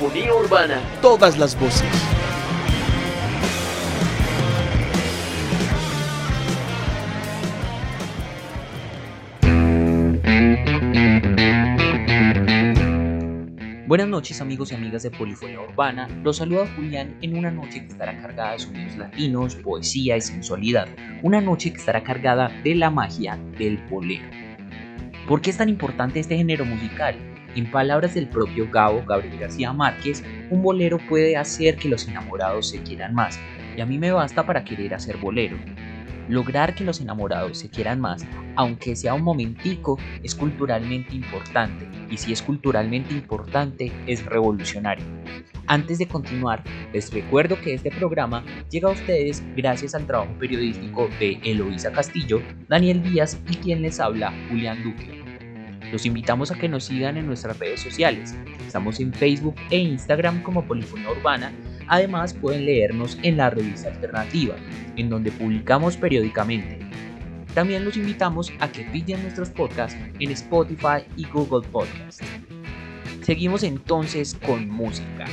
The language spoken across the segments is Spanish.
Polifonía Urbana. Todas las voces. Buenas noches amigos y amigas de Polifonía Urbana, los saluda Julián en una noche que estará cargada de sonidos latinos, poesía y sensualidad, una noche que estará cargada de la magia del bolero. ¿Por qué es tan importante este género musical? En palabras del propio Gabo Gabriel García Márquez, un bolero puede hacer que los enamorados se quieran más, y a mí me basta para querer hacer bolero. Lograr que los enamorados se quieran más, aunque sea un momentico, es culturalmente importante, y si es culturalmente importante, es revolucionario. Antes de continuar, les recuerdo que este programa llega a ustedes gracias al trabajo periodístico de Eloísa Castillo, Daniel Díaz y quien les habla, Julián Duque. Los invitamos a que nos sigan en nuestras redes sociales. Estamos en Facebook e Instagram como Polifonía Urbana. Además pueden leernos en la revista alternativa, en donde publicamos periódicamente. También los invitamos a que pillen nuestros podcasts en Spotify y Google Podcasts. Seguimos entonces con música.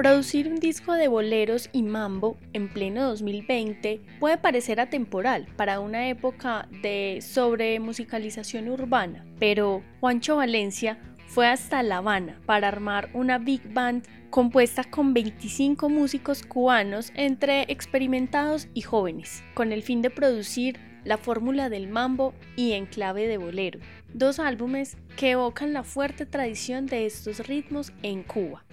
Producir un disco de boleros y mambo en pleno 2020 puede parecer atemporal para una época de sobremusicalización urbana, pero Juancho Valencia fue hasta La Habana para armar una big band compuesta con 25 músicos cubanos entre experimentados y jóvenes, con el fin de producir la fórmula del mambo y en clave de bolero, dos álbumes que evocan la fuerte tradición de estos ritmos en Cuba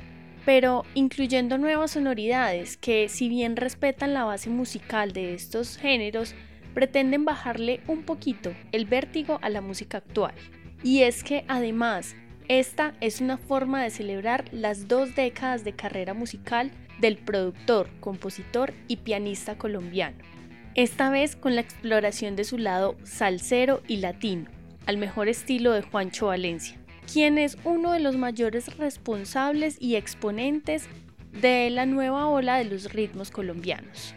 pero incluyendo nuevas sonoridades que si bien respetan la base musical de estos géneros, pretenden bajarle un poquito el vértigo a la música actual. Y es que además, esta es una forma de celebrar las dos décadas de carrera musical del productor, compositor y pianista colombiano. Esta vez con la exploración de su lado salsero y latino, al mejor estilo de Juancho Valencia quien es uno de los mayores responsables y exponentes de la nueva ola de los ritmos colombianos.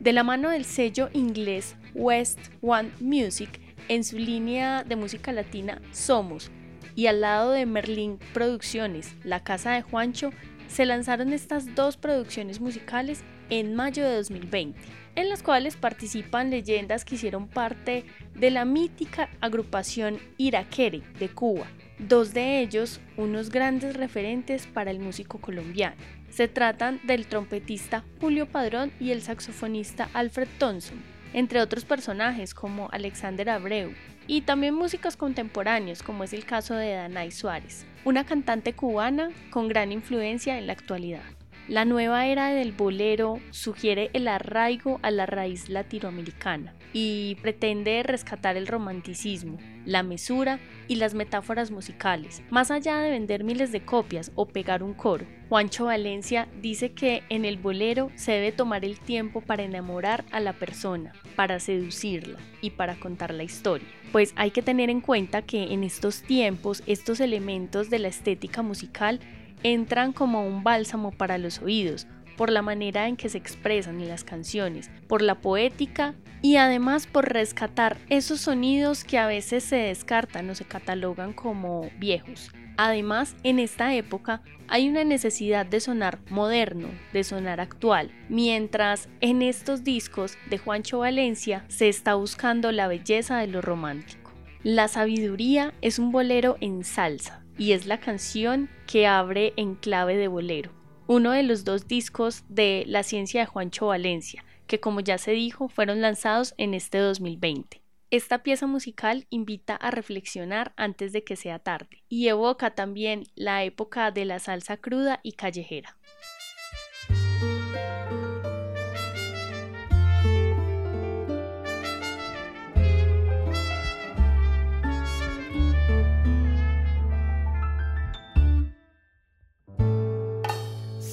De la mano del sello inglés West One Music, en su línea de música latina Somos, y al lado de Merlin Producciones, La Casa de Juancho, se lanzaron estas dos producciones musicales en mayo de 2020, en las cuales participan leyendas que hicieron parte de la mítica agrupación Iraquere de Cuba, dos de ellos unos grandes referentes para el músico colombiano. Se tratan del trompetista Julio Padrón y el saxofonista Alfred Thompson, entre otros personajes como Alexander Abreu, y también músicos contemporáneos como es el caso de Danay Suárez, una cantante cubana con gran influencia en la actualidad. La nueva era del bolero sugiere el arraigo a la raíz latinoamericana y pretende rescatar el romanticismo, la mesura y las metáforas musicales, más allá de vender miles de copias o pegar un coro. Juancho Valencia dice que en el bolero se debe tomar el tiempo para enamorar a la persona, para seducirla y para contar la historia. Pues hay que tener en cuenta que en estos tiempos estos elementos de la estética musical entran como un bálsamo para los oídos, por la manera en que se expresan en las canciones, por la poética y además por rescatar esos sonidos que a veces se descartan o se catalogan como viejos. Además, en esta época hay una necesidad de sonar moderno, de sonar actual, mientras en estos discos de Juancho Valencia se está buscando la belleza de lo romántico. La sabiduría es un bolero en salsa, y es la canción que abre en clave de bolero, uno de los dos discos de La ciencia de Juancho Valencia, que como ya se dijo fueron lanzados en este 2020. Esta pieza musical invita a reflexionar antes de que sea tarde y evoca también la época de la salsa cruda y callejera.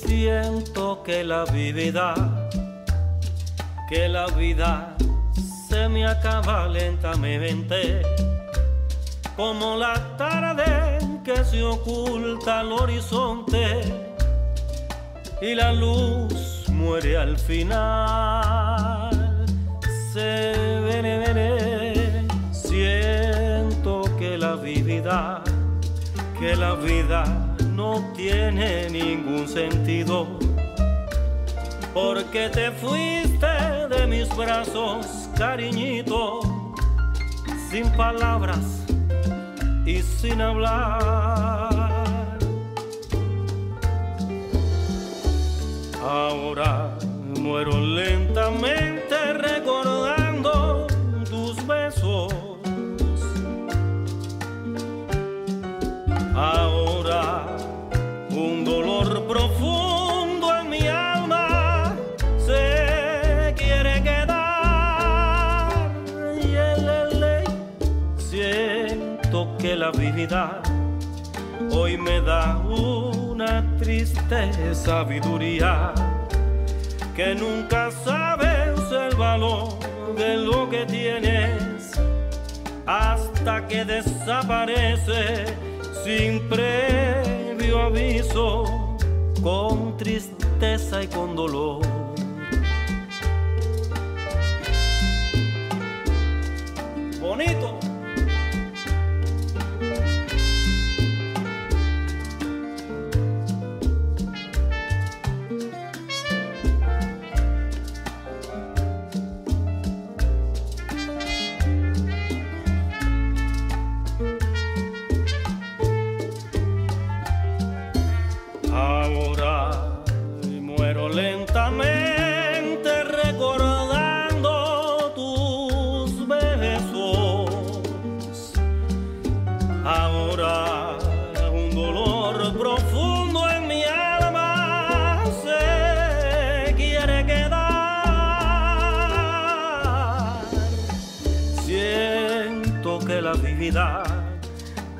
Siento que la vida, que la vida se me acaba lentamente, como la tarde que se oculta al horizonte y la luz muere al final. Se viene, viene, vividad, que la vida no tiene ningún sentido, porque te fuiste de mis brazos, cariñito, sin palabras y sin hablar. Ahora muero lentamente recordando hoy me da una triste sabiduría que nunca sabes el valor de lo que tienes hasta que desaparece sin previo aviso, con tristeza y con dolor.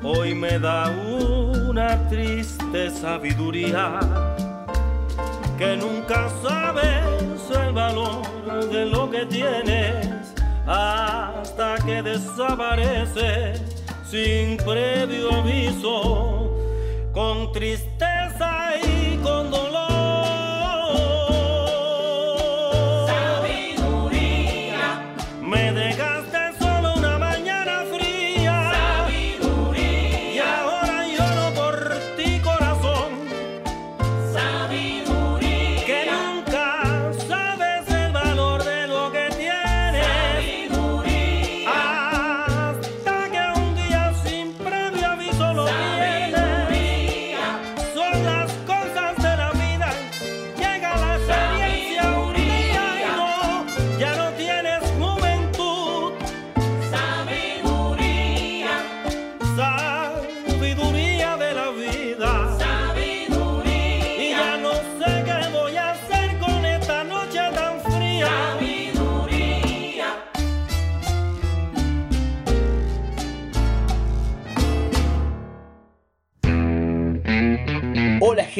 Hoy me da una triste sabiduría que nunca sabes el valor de lo que tienes hasta que desaparece sin previo aviso. Con tristeza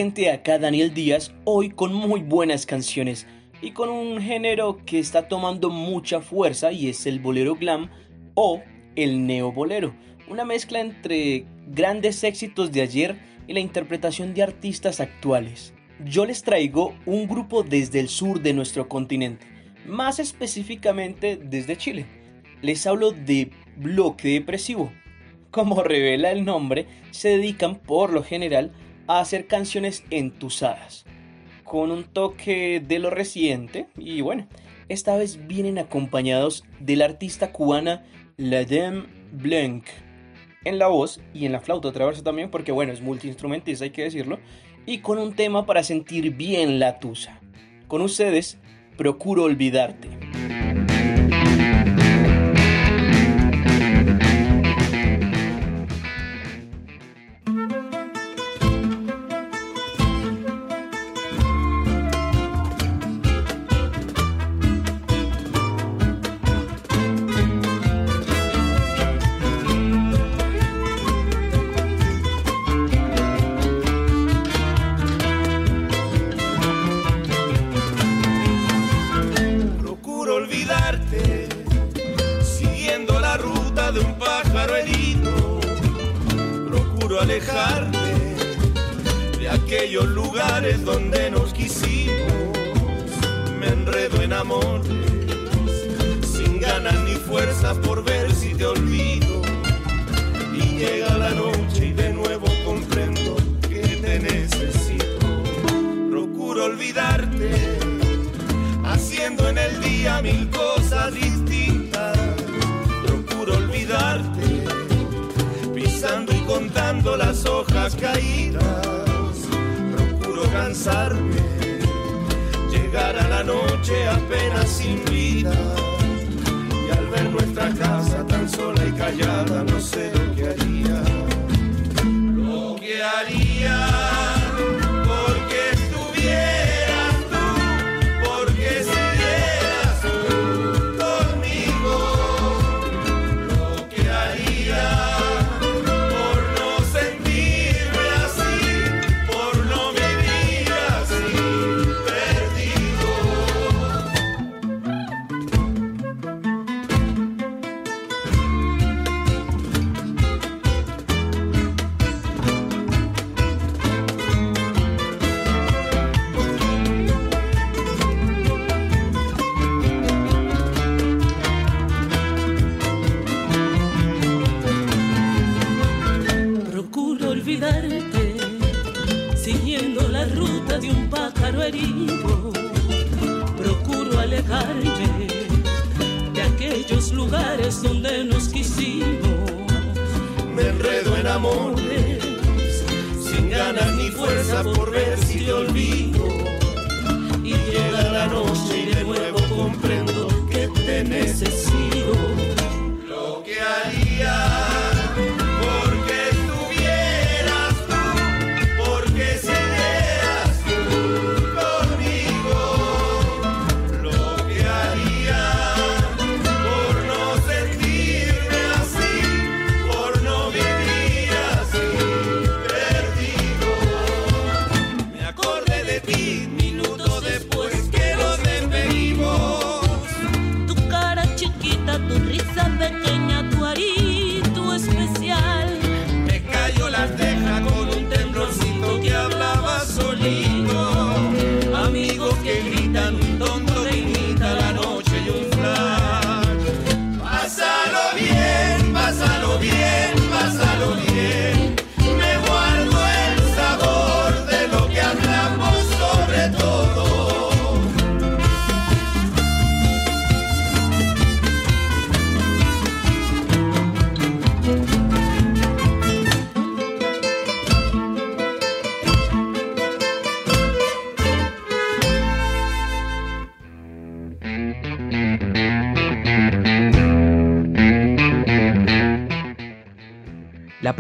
acá Daniel Díaz, hoy con muy buenas canciones y con un género que está tomando mucha fuerza y es el bolero glam o el neobolero, una mezcla entre grandes éxitos de ayer y la interpretación de artistas actuales. Yo les traigo un grupo desde el sur de nuestro continente, más específicamente desde Chile. Les hablo de Bloque Depresivo. Como revela el nombre, se dedican por lo general a hacer canciones entusadas, con un toque de lo reciente y bueno, esta vez vienen acompañados de la artista cubana La Dame Blanc en la voz y en la flauta traversa también porque bueno, es multiinstrumentista hay que decirlo y con un tema para sentir bien la tusa. Con ustedes, procuro olvidarte.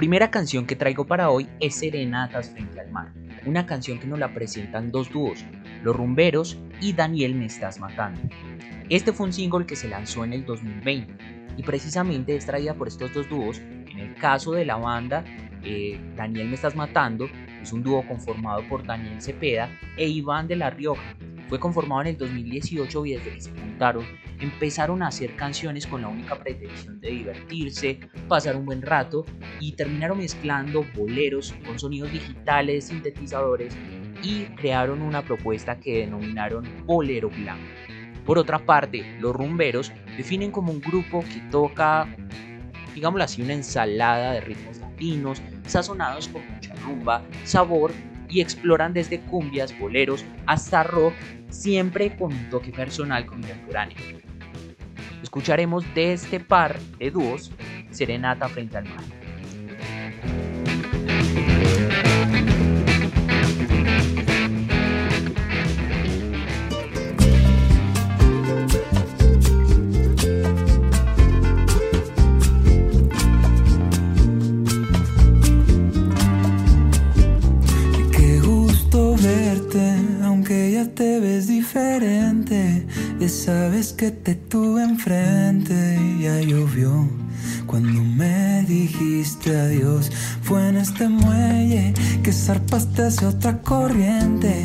Primera canción que traigo para hoy es Serenatas frente al mar, una canción que nos la presentan dos dúos, Los Rumberos y Daniel Me Estás Matando. Este fue un single que se lanzó en el 2020 y precisamente es traída por estos dos dúos. En el caso de la banda, eh, Daniel Me Estás Matando es un dúo conformado por Daniel Cepeda e Iván de la Rioja, fue conformado en el 2018 y desde que se juntaron empezaron a hacer canciones con la única pretensión de divertirse, pasar un buen rato y terminaron mezclando boleros con sonidos digitales, sintetizadores y crearon una propuesta que denominaron Bolero Blanco. Por otra parte, los rumberos definen como un grupo que toca, digámoslo así, una ensalada de ritmos latinos, sazonados con mucha rumba, sabor y exploran desde cumbias, boleros hasta rock siempre con un toque personal contemporáneo. Escucharemos de este par de dúos Serenata frente al mar. Sabes que te tuve enfrente y ya llovió. Cuando me dijiste adiós, fue en este muelle que zarpaste hacia otra corriente.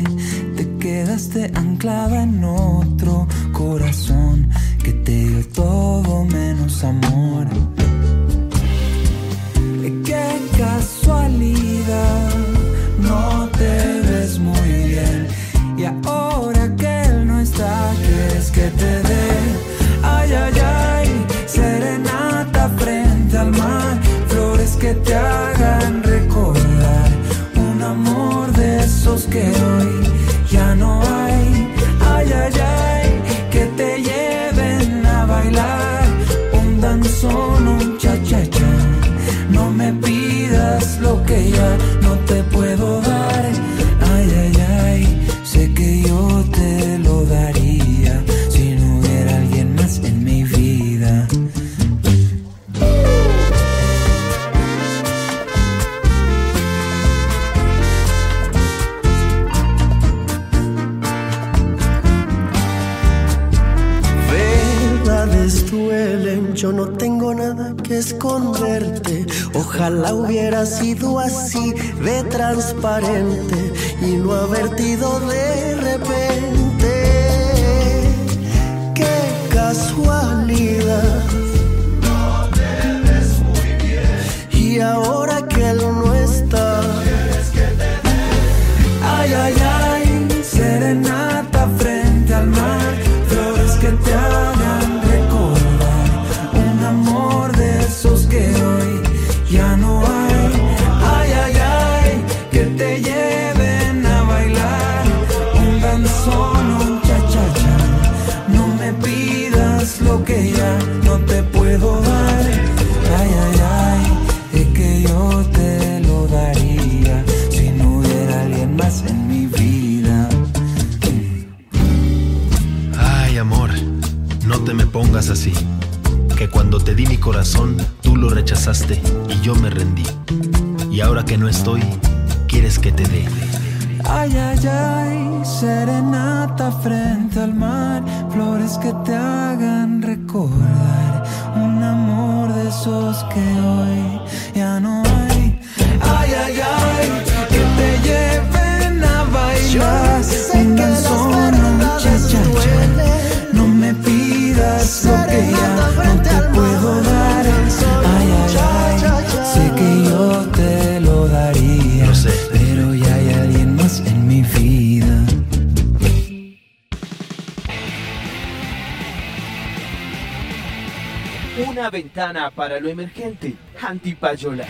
Para lo emergente. Antipayola.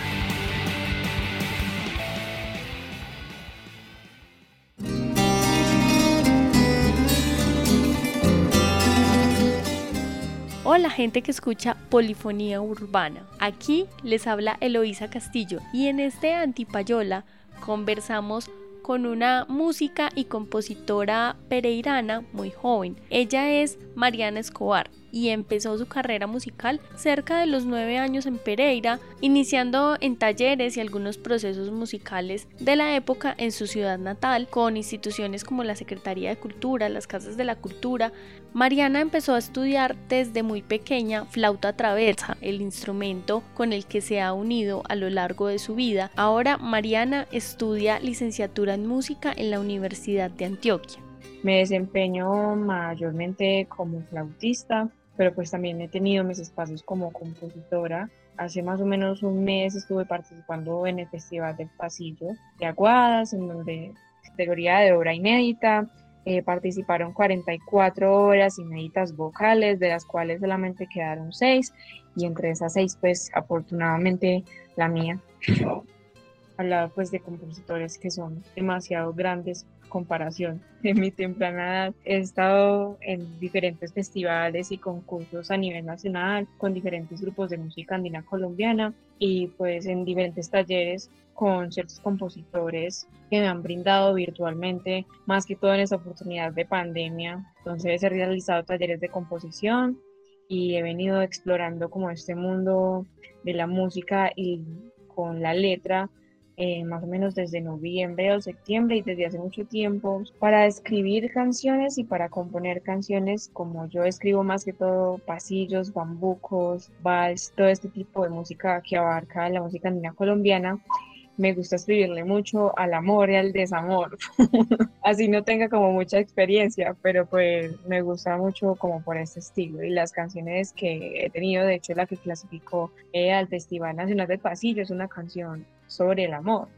Hola gente que escucha Polifonía Urbana. Aquí les habla Eloísa Castillo y en este Antipayola conversamos con una música y compositora pereirana muy joven. Ella es Mariana Escobar y empezó su carrera musical cerca de los nueve años en Pereira, iniciando en talleres y algunos procesos musicales de la época en su ciudad natal, con instituciones como la Secretaría de Cultura, las Casas de la Cultura. Mariana empezó a estudiar desde muy pequeña flauta traversa, el instrumento con el que se ha unido a lo largo de su vida. Ahora Mariana estudia licenciatura en música en la Universidad de Antioquia. Me desempeño mayormente como flautista, pero pues también he tenido mis espacios como compositora. Hace más o menos un mes estuve participando en el Festival del Pasillo de Aguadas, en donde categoría de obra inédita eh, participaron 44 obras inéditas vocales, de las cuales solamente quedaron 6, y entre esas 6 pues afortunadamente la mía. Hablaba pues de compositores que son demasiado grandes comparación. En mi temprana edad he estado en diferentes festivales y concursos a nivel nacional con diferentes grupos de música andina colombiana y pues en diferentes talleres con ciertos compositores que me han brindado virtualmente, más que todo en esta oportunidad de pandemia. Entonces he realizado talleres de composición y he venido explorando como este mundo de la música y con la letra eh, más o menos desde noviembre o septiembre y desde hace mucho tiempo para escribir canciones y para componer canciones como yo escribo más que todo pasillos, bambucos, vals, todo este tipo de música que abarca la música andina colombiana. Me gusta escribirle mucho al amor y al desamor. Así no tenga como mucha experiencia, pero pues me gusta mucho como por este estilo. Y las canciones que he tenido, de hecho la que clasificó eh, al Festival Nacional del Pasillo es una canción sobre el amor.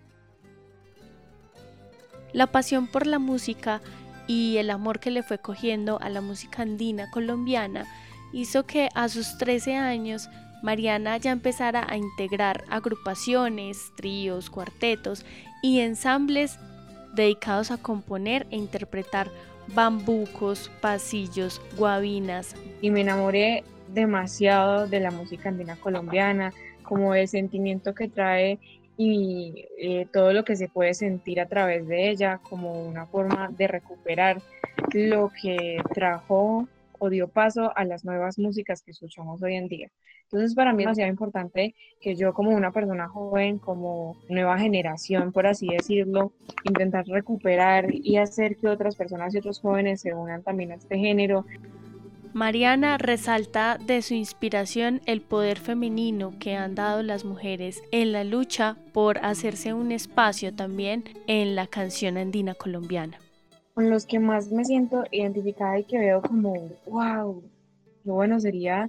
La pasión por la música y el amor que le fue cogiendo a la música andina colombiana hizo que a sus 13 años Mariana ya empezara a integrar agrupaciones, tríos, cuartetos y ensambles dedicados a componer e interpretar bambucos, pasillos, guabinas. Y me enamoré demasiado de la música andina colombiana, como el sentimiento que trae y eh, todo lo que se puede sentir a través de ella como una forma de recuperar lo que trajo o dio paso a las nuevas músicas que escuchamos hoy en día. Entonces para mí es demasiado importante que yo como una persona joven, como nueva generación, por así decirlo, intentar recuperar y hacer que otras personas y otros jóvenes se unan también a este género. Mariana resalta de su inspiración el poder femenino que han dado las mujeres en la lucha por hacerse un espacio también en la canción andina colombiana. Con los que más me siento identificada y que veo como, wow, qué bueno sería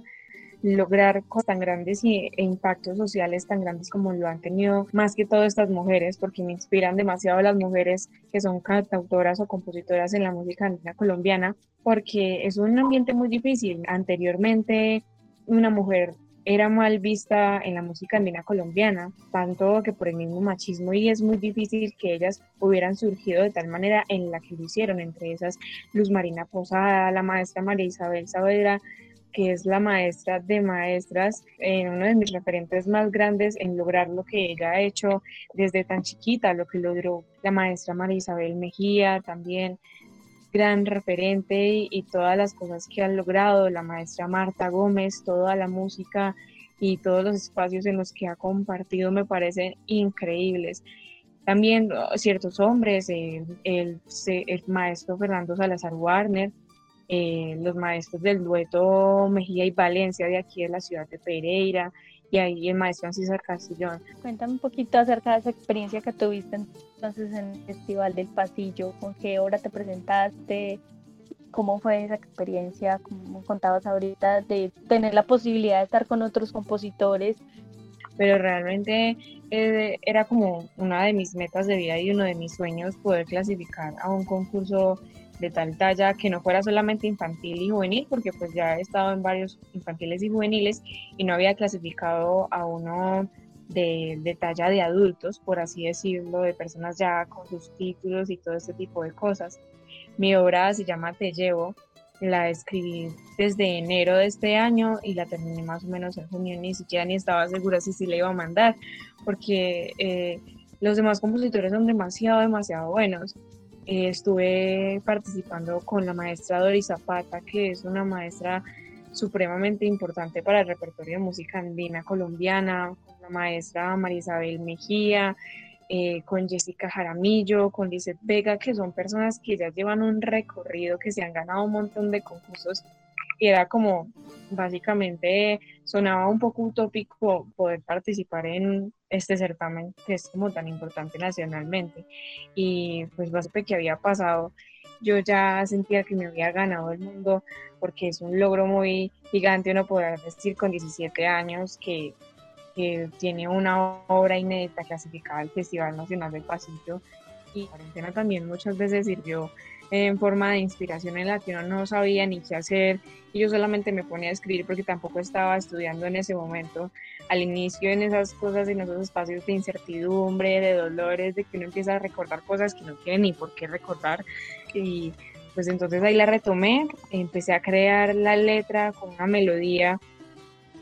lograr cosas tan grandes y, e impactos sociales tan grandes como lo han tenido más que todo estas mujeres, porque me inspiran demasiado las mujeres que son cantautoras o compositoras en la música andina colombiana, porque es un ambiente muy difícil. Anteriormente, una mujer era mal vista en la música andina colombiana, tanto que por el mismo machismo y es muy difícil que ellas hubieran surgido de tal manera en la que lo hicieron, entre esas Luz Marina Posada, la maestra María Isabel Saavedra, que es la maestra de maestras, eh, uno de mis referentes más grandes en lograr lo que ella ha hecho desde tan chiquita, lo que logró la maestra María Isabel Mejía también, gran referente y, todas las cosas que ha logrado, la maestra Marta Gómez, toda la música y todos los espacios en los que ha compartido me parecen increíbles. También oh, ciertos hombres, el, el, maestro Fernando Salazar Warner, eh, los maestros del dueto Mejía y Valencia de aquí de la ciudad de Pereira, y ahí el maestro César Castillón. Cuéntame un poquito acerca de esa experiencia que tuviste entonces en el Festival del Pasillo, con qué obra te presentaste, cómo fue esa experiencia, como contabas ahorita, de tener la posibilidad de estar con otros compositores. Pero realmente eh, era como una de mis metas de vida y uno de mis sueños poder clasificar a un concurso de tal talla que no fuera solamente infantil y juvenil, porque pues ya he estado en varios infantiles y juveniles y no había clasificado a uno de, de, talla de adultos, por así decirlo, de personas ya con sus títulos y todo este tipo de cosas. Mi obra se llama Te Llevo, la escribí desde enero de este año y la terminé más o menos en junio, ni siquiera ni estaba segura si sí la iba a mandar, porque eh, los demás compositores son demasiado, demasiado buenos. Eh, estuve participando con la maestra Doris Zapata, que es una maestra supremamente importante para el repertorio de música andina colombiana, con la maestra María Isabel Mejía, eh, con Jessica Jaramillo, con Lizeth Vega, que son personas que ya llevan un recorrido, que se han ganado un montón de concursos y era como, básicamente, sonaba un poco utópico poder participar en este certamen que es como tan importante nacionalmente. Y pues básicamente que había pasado, yo ya sentía que me había ganado el mundo porque es un logro muy gigante uno poder decir con 17 años que, que tiene una obra inédita clasificada al Festival Nacional del Pasillo y la cuarentena también muchas veces sirvió en forma de inspiración en la que uno no sabía ni qué hacer y yo solamente me ponía a escribir porque tampoco estaba estudiando en ese momento. Al inicio en esas cosas, en esos espacios de incertidumbre, de dolores, de que uno empieza a recordar cosas que no tiene ni por qué recordar y pues entonces ahí la retomé, empecé a crear la letra con una melodía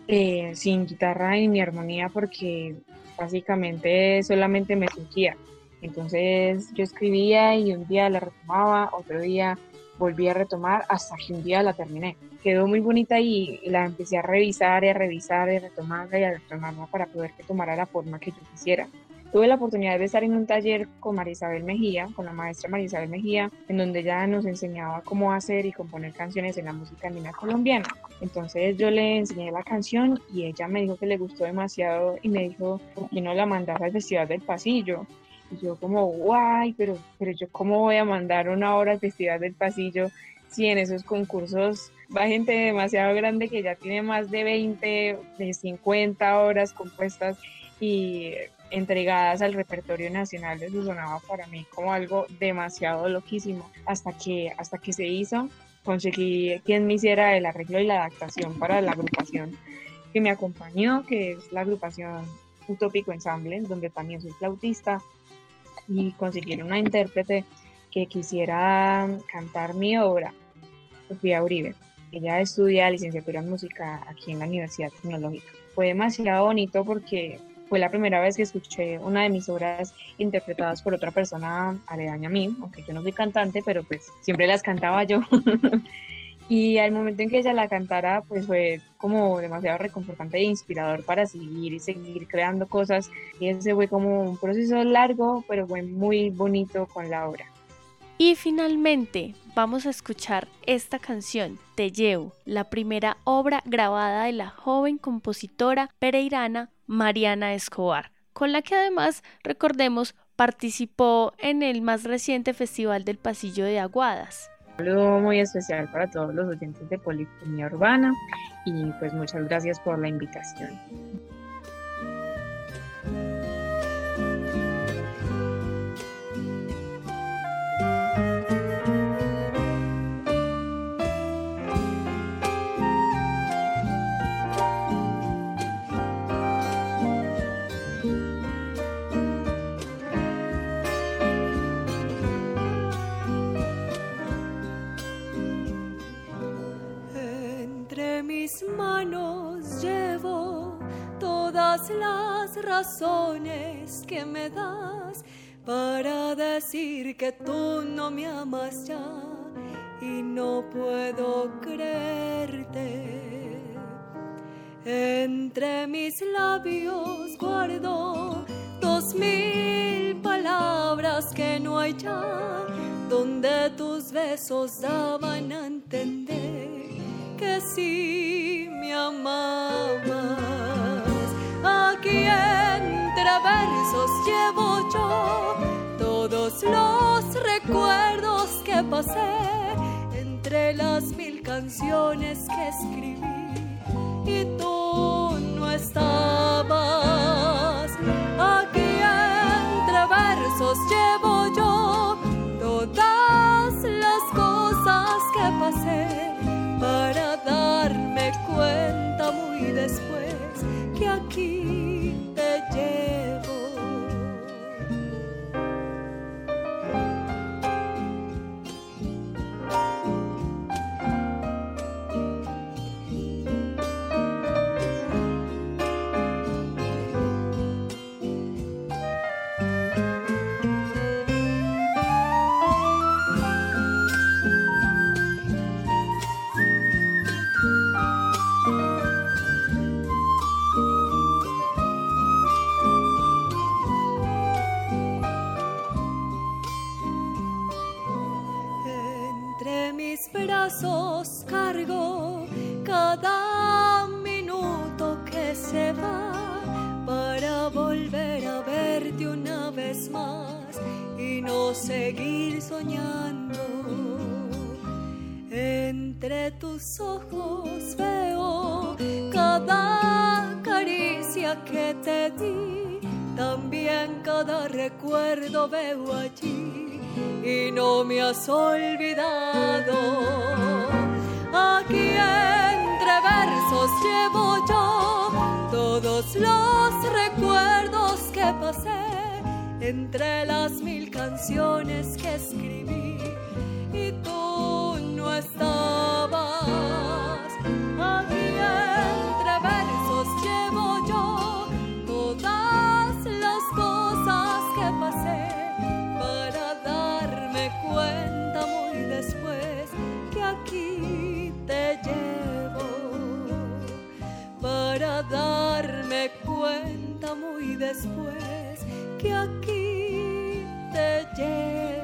eh, sin guitarra ni armonía porque básicamente solamente me surgía. Entonces yo escribía y un día la retomaba, otro día volví a retomar hasta que un día la terminé. Quedó muy bonita y la empecé a revisar y a revisar y a retomarla y a retomarla para poder que tomara la forma que yo quisiera. Tuve la oportunidad de estar en un taller con María Isabel Mejía, con la maestra María Isabel Mejía, en donde ella nos enseñaba cómo hacer y componer canciones en la música andina colombiana. Entonces yo le enseñé la canción y ella me dijo que le gustó demasiado y me dijo, ¿por qué no la mandas al Festival del Pasillo? Y yo como, guay, pero, pero yo cómo voy a mandar una hora al Festival del Pasillo si en esos concursos va gente demasiado grande que ya tiene más de 20, de 50 horas compuestas y entregadas al repertorio nacional de sonaba para mí como algo demasiado loquísimo. Hasta que, hasta que se hizo, conseguí quien me hiciera el arreglo y la adaptación para la agrupación que me acompañó, que es la agrupación Utópico Ensemble, donde también soy flautista, y conseguir una intérprete que quisiera cantar mi obra, Sofía Uribe. Ella estudia licenciatura en música aquí en la Universidad Tecnológica. Fue demasiado bonito porque fue la primera vez que escuché una de mis obras interpretadas por otra persona aledaña a mí, aunque yo no soy cantante, pero pues siempre las cantaba yo. y al momento en que ella la cantara, pues fue como demasiado reconfortante e inspirador para seguir y seguir creando cosas. Y ese fue como un proceso largo, pero fue muy bonito con la obra. Y finalmente vamos a escuchar esta canción, Te llevo, la primera obra grabada de la joven compositora pereirana Mariana Escobar, con la que además, recordemos, participó en el más reciente Festival del Pasillo de Aguadas. Saludo muy especial para todos los oyentes de Polifonía Urbana y pues muchas gracias por la invitación. Manos llevo todas las razones que me das para decir que tú no me amas ya y no puedo creerte. Entre mis labios guardo dos mil palabras que no hay ya, donde tus besos daban entre las mil canciones que escribí y tú no estabas. Tus ojos veo cada caricia que te di, también cada recuerdo veo allí y no me has olvidado. Aquí entre versos llevo yo todos los recuerdos que pasé entre las mil canciones que escribí darme cuenta muy después que aquí te llevo.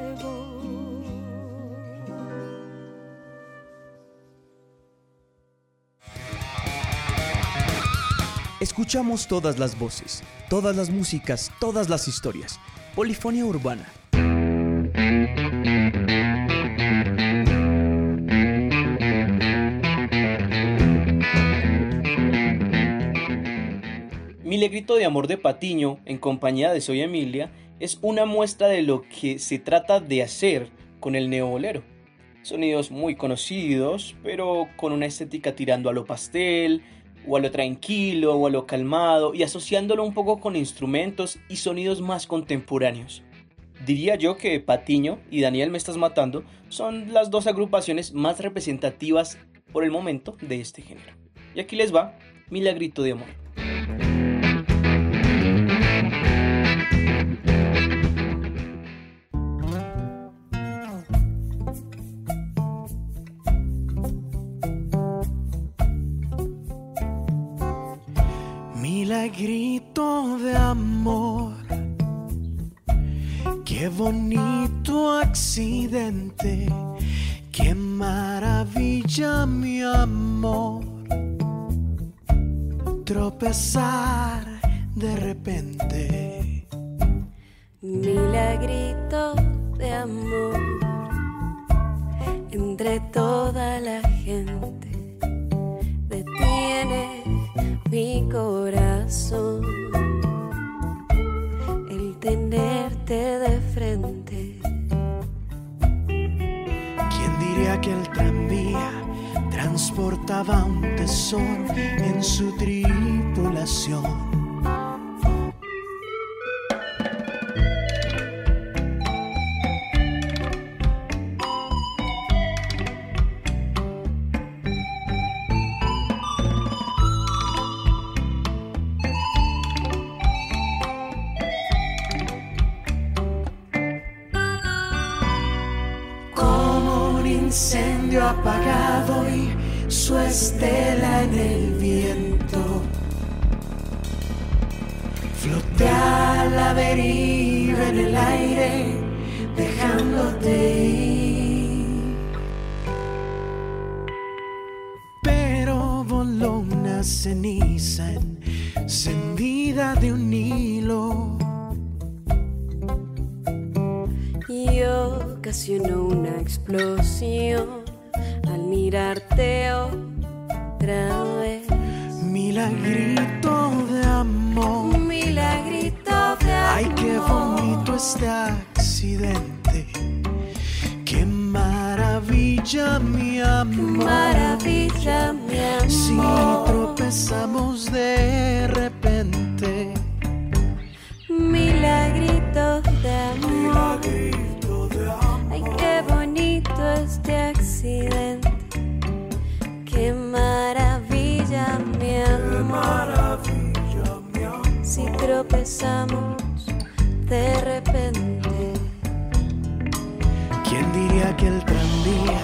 Escuchamos todas las voces, todas las músicas, todas las historias. Polifonía urbana Milegrito de Amor de Patiño, en compañía de Soy Emilia, es una muestra de lo que se trata de hacer con el neobolero. Sonidos muy conocidos, pero con una estética tirando a lo pastel, o a lo tranquilo o a lo calmado y asociándolo un poco con instrumentos y sonidos más contemporáneos. Diría yo que Patiño y Daniel Me Estás Matando son las dos agrupaciones más representativas por el momento de este género. Y aquí les va Milagrito de Amor. Milagrito de amor, qué bonito accidente, qué maravilla mi amor tropezar de repente. Milagrito de amor entre toda la gente. Detiene mi corazón el tenerte de frente. ¿Quién diría que el tranvía? transportaba un tesoro en su tripulación. Su estela en el viento. Flote la deriva en el aire, dejándote ir. Pero voló una ceniza encendida de un hilo. Y ocasionó una explosión mirarte otra vez. Milagrito de amor. Milagrito de amor. Ay, qué bonito este accidente. Qué maravilla, mi amor. Qué maravilla, mi amor. Si tropezamos de repente. Milagrito de amor. Milagrito de amor. Ay, qué bonito este accidente. Amor. Si tropezamos de repente. ¿Quién diría que el tranvía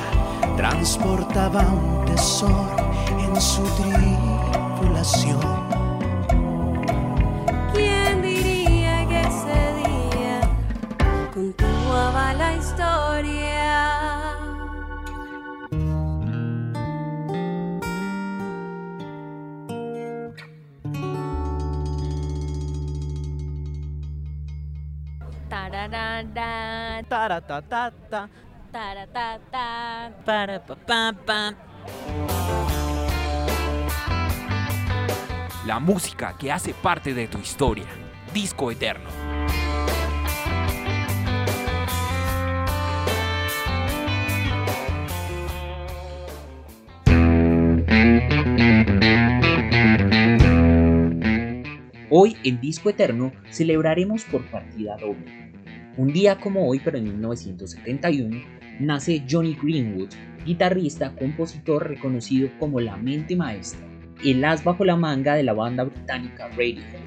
transportaba un tesoro en su tripulación? ¿Quién diría que ese día continuaba la historia? La música que hace parte de tu historia. Disco Eterno. Hoy en Disco Eterno celebraremos por partida doble. Un día como hoy, pero en 1971, nace Johnny Greenwood, guitarrista, compositor reconocido como la mente maestra, el as bajo la manga de la banda británica Radiohead.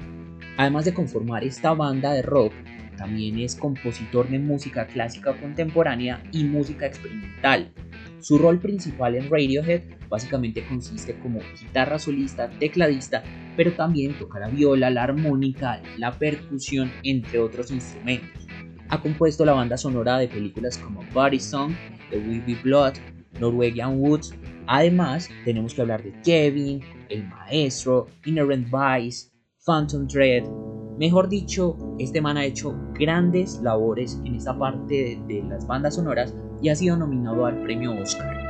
Además de conformar esta banda de rock, también es compositor de música clásica contemporánea y música experimental. Su rol principal en Radiohead básicamente consiste como guitarra solista, tecladista, pero también toca la viola, la armónica, la percusión, entre otros instrumentos. Ha compuesto la banda sonora de películas como Body Song, The Will Be Blood, Norwegian Woods. Además, tenemos que hablar de Kevin, El Maestro, Inherent Vice, Phantom Dread. Mejor dicho, este man ha hecho grandes labores en esta parte de, de las bandas sonoras y ha sido nominado al premio Oscar.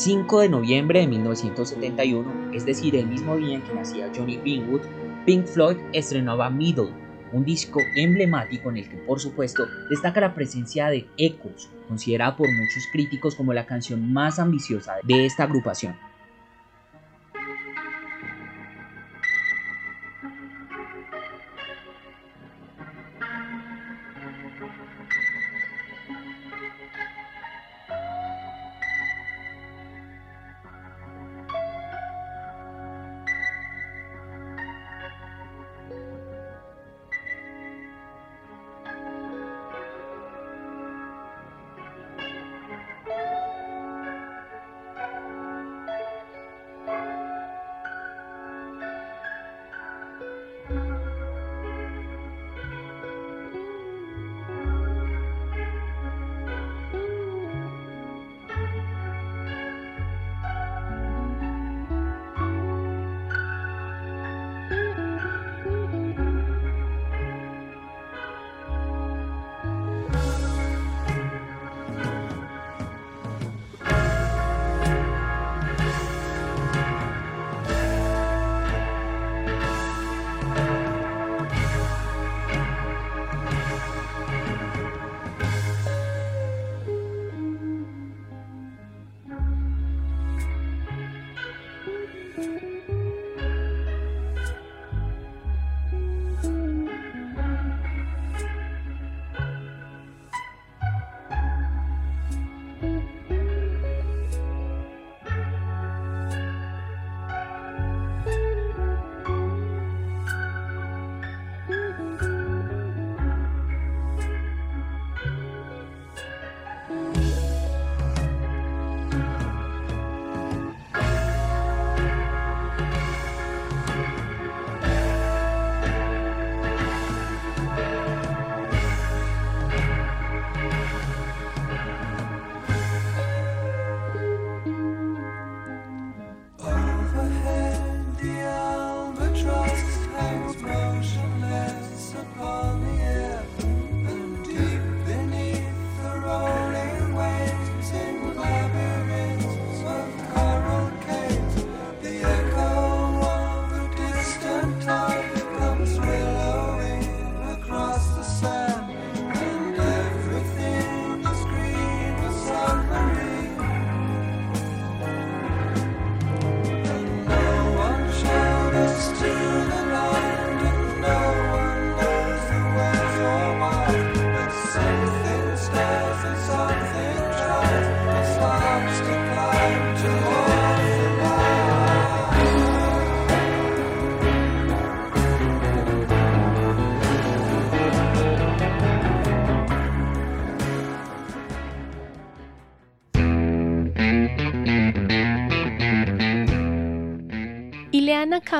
5 de noviembre de 1971, es decir, el mismo día en que nacía Johnny Greenwood, Pink Floyd estrenaba Middle, un disco emblemático en el que por supuesto destaca la presencia de Echoes, considerada por muchos críticos como la canción más ambiciosa de esta agrupación.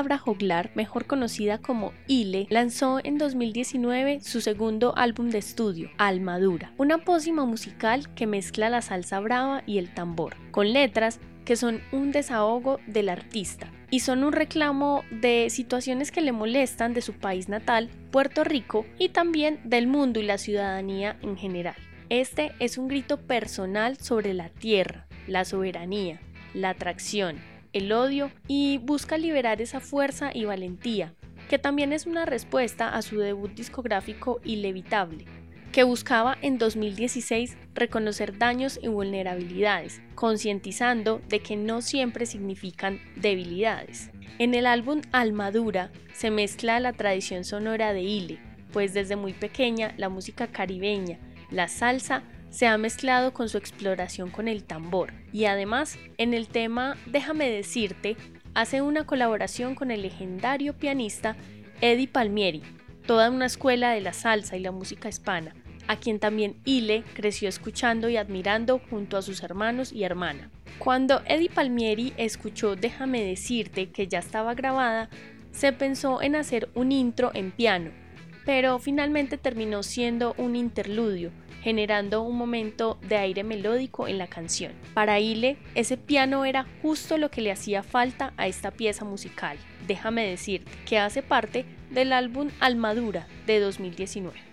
Cabra Joglar, mejor conocida como Ile, lanzó en 2019 su segundo álbum de estudio, Almadura, una pócima musical que mezcla la salsa brava y el tambor, con letras que son un desahogo del artista y son un reclamo de situaciones que le molestan de su país natal, Puerto Rico, y también del mundo y la ciudadanía en general. Este es un grito personal sobre la tierra, la soberanía, la atracción, el odio y busca liberar esa fuerza y valentía, que también es una respuesta a su debut discográfico Ilevitable, que buscaba en 2016 reconocer daños y vulnerabilidades, concientizando de que no siempre significan debilidades. En el álbum Almadura se mezcla la tradición sonora de Ile, pues desde muy pequeña la música caribeña, la salsa, se ha mezclado con su exploración con el tambor y además en el tema Déjame decirte hace una colaboración con el legendario pianista Eddie Palmieri, toda una escuela de la salsa y la música hispana, a quien también Ile creció escuchando y admirando junto a sus hermanos y hermana. Cuando Eddie Palmieri escuchó Déjame decirte que ya estaba grabada, se pensó en hacer un intro en piano, pero finalmente terminó siendo un interludio generando un momento de aire melódico en la canción. Para Ile, ese piano era justo lo que le hacía falta a esta pieza musical. Déjame decir que hace parte del álbum Almadura de 2019.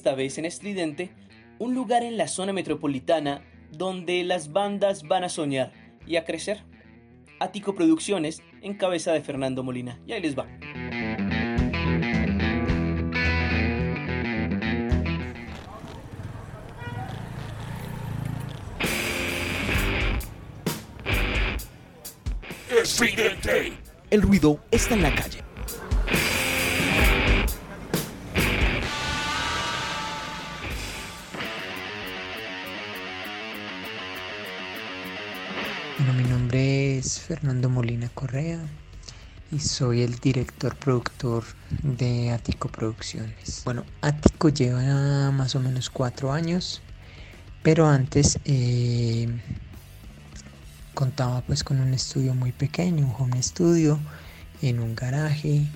esta vez en Estridente, un lugar en la zona metropolitana donde las bandas van a soñar y a crecer. Ático Producciones en cabeza de Fernando Molina. Y ahí les va. Estridente. El ruido está en la calle Fernando Molina Correa y soy el director productor de Ático Producciones. Bueno, Ático lleva más o menos cuatro años, pero antes eh, contaba pues con un estudio muy pequeño, un home studio en un garaje.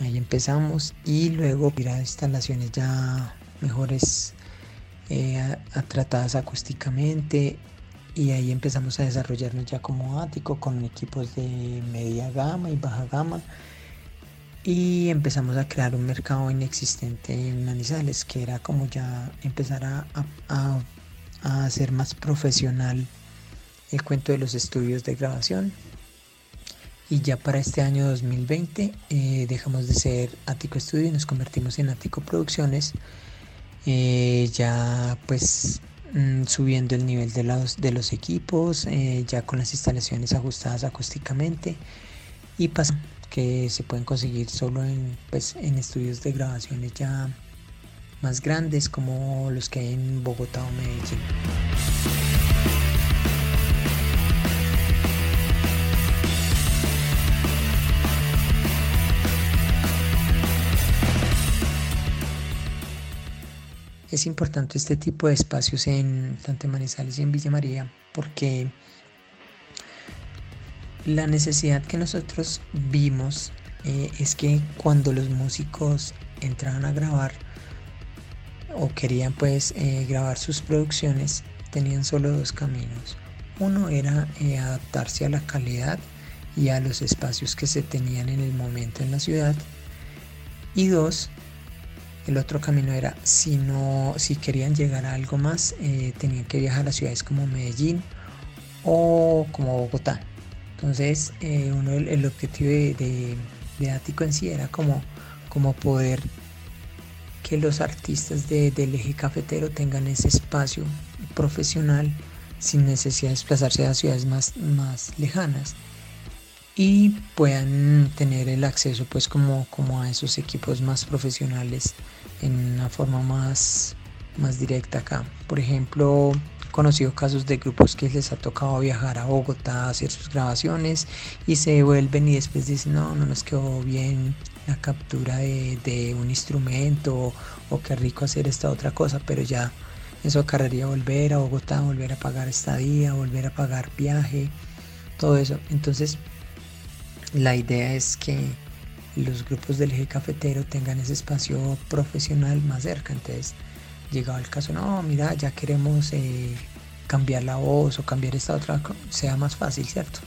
Ahí empezamos y luego ir a instalaciones ya mejores, eh, tratadas acústicamente y ahí empezamos a desarrollarnos ya como ático con equipos de media gama y baja gama. Y empezamos a crear un mercado inexistente en Manizales que era como ya empezar a, a, a hacer más profesional el cuento de los estudios de grabación. Y ya para este año 2020 eh, dejamos de ser Ático Estudio y nos convertimos en Ático Producciones. Eh, ya pues Mm, subiendo el nivel de los, de los equipos, eh, ya con las instalaciones ajustadas acústicamente y pasa que se pueden conseguir solo en, pues, en estudios de grabaciones ya más grandes como los que hay en Bogotá o Medellín. Es importante este tipo de espacios en tanto Manizales y en Villa María porque la necesidad que nosotros vimos eh, es que cuando los músicos entraban a grabar o querían pues eh, grabar sus producciones tenían solo dos caminos. Uno era eh, adaptarse a la calidad y a los espacios que se tenían en el momento en la ciudad y dos el otro camino era, si no, si querían llegar a algo más, eh, tenían que viajar a ciudades como Medellín o como Bogotá. Entonces, eh, uno, el, objetivo de, de, Ático en sí era como, como poder que los artistas del eje cafetero tengan ese espacio profesional sin necesidad de desplazarse a ciudades más, más lejanas y puedan tener el acceso pues como, como a esos equipos más profesionales en una forma más, más directa acá. Por ejemplo, he conocido casos de grupos que les ha tocado viajar a Bogotá a hacer sus grabaciones y se vuelven y después dicen, no, no nos quedó bien la captura de, un instrumento o, qué rico hacer esta otra cosa, pero ya eso acarrería volver a Bogotá, volver a pagar estadía, volver a pagar viaje, todo eso. Entonces, la idea es que los grupos del eje cafetero tengan ese espacio profesional más cerca. Entonces, llegado el caso, no, mira, ya queremos eh, cambiar la voz o cambiar esta otra, sea más fácil, ¿cierto?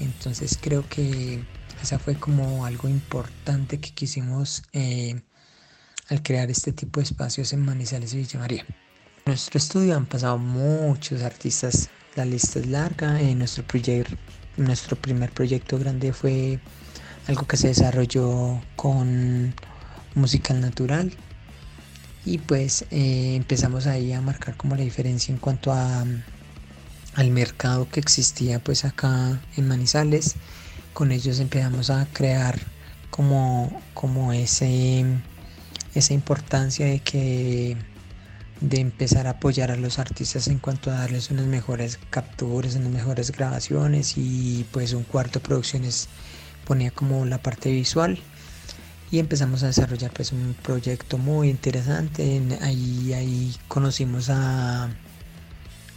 Entonces creo que esa fue como algo importante que quisimos eh, al crear este tipo de espacios en Manizales y Villa María. En nuestro estudio han pasado muchos artistas, la lista es larga, en nuestro, proyecto, nuestro primer proyecto grande fue algo que se desarrolló con musical natural. Y pues eh, empezamos ahí a marcar como la diferencia en cuanto a al mercado que existía pues acá en Manizales. Con ellos empezamos a crear como como ese esa importancia de que de empezar a apoyar a los artistas en cuanto a darles unas mejores capturas, unas mejores grabaciones y pues un cuarto producciones ponía como la parte visual. Y empezamos a desarrollar pues un proyecto muy interesante. Ahí, ahí conocimos a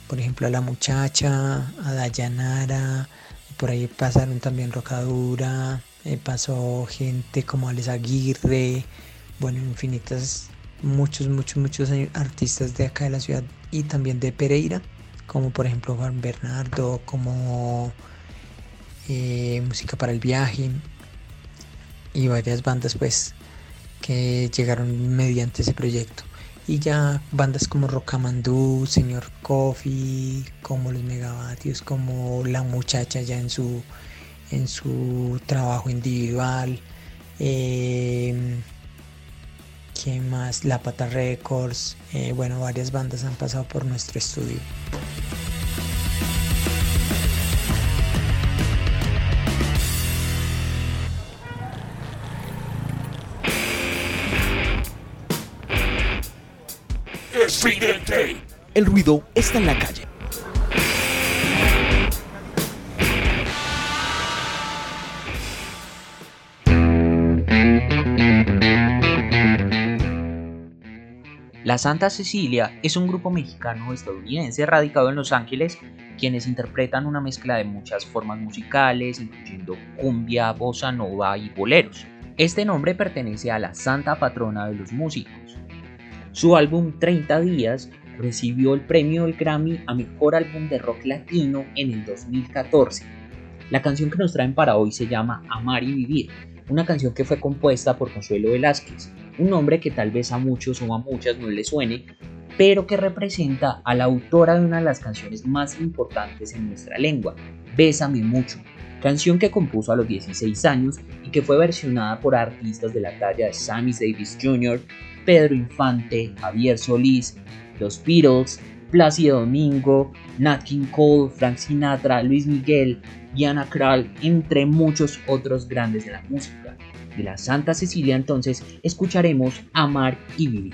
por ejemplo a la muchacha a Dayanara por ahí pasaron también Rocadura eh, pasó gente como Alex Aguirre bueno infinitas muchos muchos muchos artistas de acá de la ciudad y también de Pereira como por ejemplo Juan Bernardo como eh, música para el viaje y varias bandas pues que llegaron mediante ese proyecto. Y ya bandas como Rocamandú, Señor Coffee, como Los Megavatios, como La Muchacha ya en su en su trabajo individual, eh, quién más, La Pata Records, eh, bueno, varias bandas han pasado por nuestro estudio. El ruido está en la calle. La Santa Cecilia es un grupo mexicano-estadounidense radicado en Los Ángeles, quienes interpretan una mezcla de muchas formas musicales, incluyendo cumbia, bossa nova y boleros. Este nombre pertenece a la santa patrona de los músicos. Su álbum 30 días recibió el premio del Grammy a Mejor Álbum de Rock Latino en el 2014. La canción que nos traen para hoy se llama Amar y Vivir, una canción que fue compuesta por Consuelo Velázquez, un nombre que tal vez a muchos o a muchas no les suene, pero que representa a la autora de una de las canciones más importantes en nuestra lengua, Bésame mucho, canción que compuso a los 16 años y que fue versionada por artistas de la talla de Sammy Davis Jr., Pedro Infante, Javier Solís, Los Beatles, Plácido Domingo, Nat King Cole, Frank Sinatra, Luis Miguel, Diana Krall, entre muchos otros grandes de la música. De la Santa Cecilia entonces escucharemos Amar y Vivir.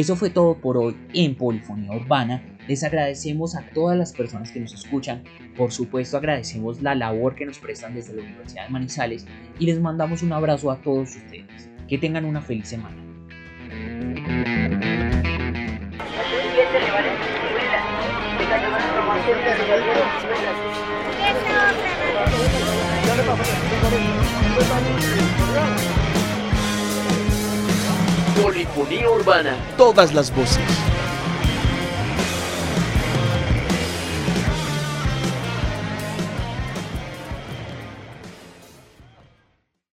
Eso fue todo por hoy en Polifonía Urbana. Les agradecemos a todas las personas que nos escuchan. Por supuesto agradecemos la labor que nos prestan desde la Universidad de Manizales y les mandamos un abrazo a todos ustedes. Que tengan una feliz semana. Polifonía Urbana. Todas las voces.